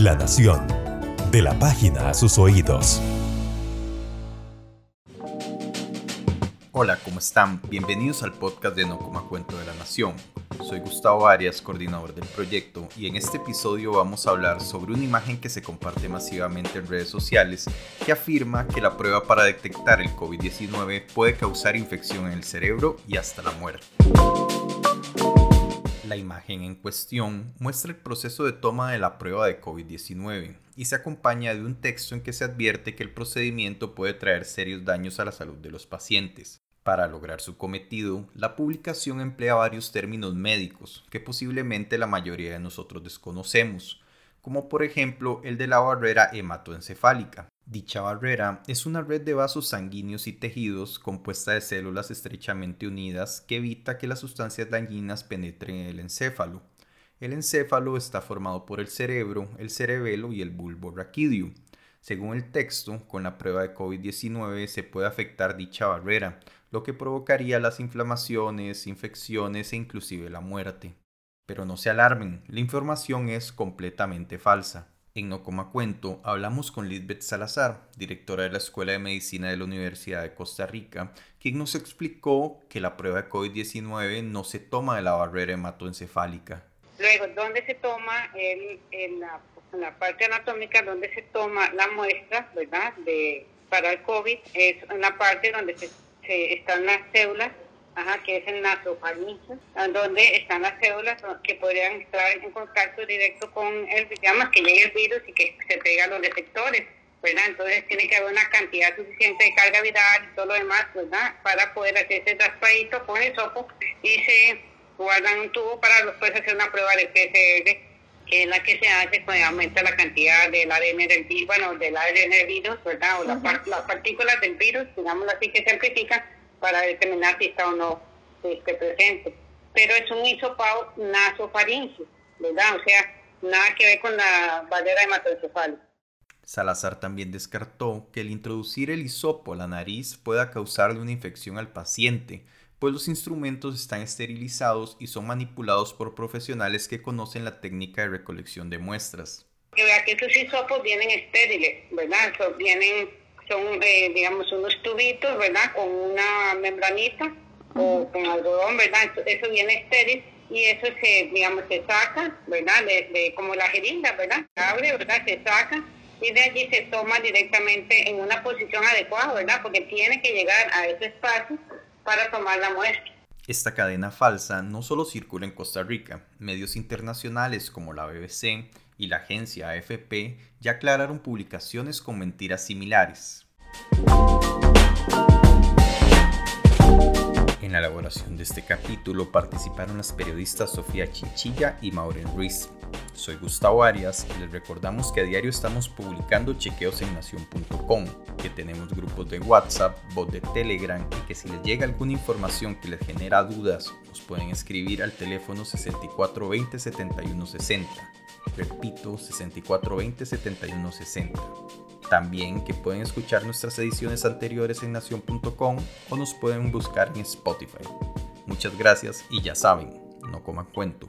La Nación. De la página a sus oídos. Hola, ¿cómo están? Bienvenidos al podcast de No Coma Cuento de la Nación. Soy Gustavo Arias, coordinador del proyecto, y en este episodio vamos a hablar sobre una imagen que se comparte masivamente en redes sociales que afirma que la prueba para detectar el COVID-19 puede causar infección en el cerebro y hasta la muerte. La imagen en cuestión muestra el proceso de toma de la prueba de COVID-19 y se acompaña de un texto en que se advierte que el procedimiento puede traer serios daños a la salud de los pacientes. Para lograr su cometido, la publicación emplea varios términos médicos que posiblemente la mayoría de nosotros desconocemos, como por ejemplo el de la barrera hematoencefálica, Dicha barrera es una red de vasos sanguíneos y tejidos compuesta de células estrechamente unidas que evita que las sustancias dañinas penetren en el encéfalo. El encéfalo está formado por el cerebro, el cerebelo y el bulbo raquídeo. Según el texto, con la prueba de COVID-19 se puede afectar dicha barrera, lo que provocaría las inflamaciones, infecciones e inclusive la muerte. Pero no se alarmen, la información es completamente falsa. En No Coma Cuento hablamos con Lisbeth Salazar, directora de la Escuela de Medicina de la Universidad de Costa Rica, quien nos explicó que la prueba de COVID-19 no se toma de la barrera hematoencefálica. Luego, ¿dónde se toma en, la, parte anatómica, donde se toma la muestra, ¿verdad? De, para el COVID, es en la parte donde se, están las células Ajá, que es el nasofaringe, donde están las células que podrían estar en contacto directo con el, digamos, que llegue el virus y que se pega a los detectores, ¿verdad? Entonces tiene que haber una cantidad suficiente de carga viral y todo lo demás, ¿verdad? Para poder hacer ese traspadito con el sopo y se guardan un tubo para después hacer una prueba de PCR que es la que se hace cuando aumenta la cantidad del ADN del virus, bueno, del ADN del virus, ¿verdad? O las, las partículas del virus, digamos así, que se amplifican para determinar si está o no este, presente. Pero es un hisopado nasofaringeo, ¿verdad? O sea, nada que ver con la barrera hematoencefálica. Salazar también descartó que el introducir el hisopo a la nariz pueda causarle una infección al paciente, pues los instrumentos están esterilizados y son manipulados por profesionales que conocen la técnica de recolección de muestras. Que vea que esos hisopos vienen estériles, ¿verdad? vienen son, eh, digamos, unos tubitos, ¿verdad? Con una membranita o con algodón, ¿verdad? Eso viene estéril y eso se, digamos, se saca, ¿verdad? De, como la jeringa, ¿verdad? Se abre, ¿verdad? Se saca y de allí se toma directamente en una posición adecuada, ¿verdad? Porque tiene que llegar a ese espacio para tomar la muestra. Esta cadena falsa no solo circula en Costa Rica, medios internacionales como la BBC y la agencia AFP ya aclararon publicaciones con mentiras similares. En la elaboración de este capítulo participaron las periodistas Sofía Chinchilla y Maureen Ruiz. Soy Gustavo Arias y les recordamos que a diario estamos publicando chequeos en nación.com, que tenemos grupos de WhatsApp, bot de Telegram y que si les llega alguna información que les genera dudas, nos pueden escribir al teléfono 6420 7160. Repito, 6420 7160. También que pueden escuchar nuestras ediciones anteriores en nación.com o nos pueden buscar en Spotify. Muchas gracias y ya saben, no coman cuento.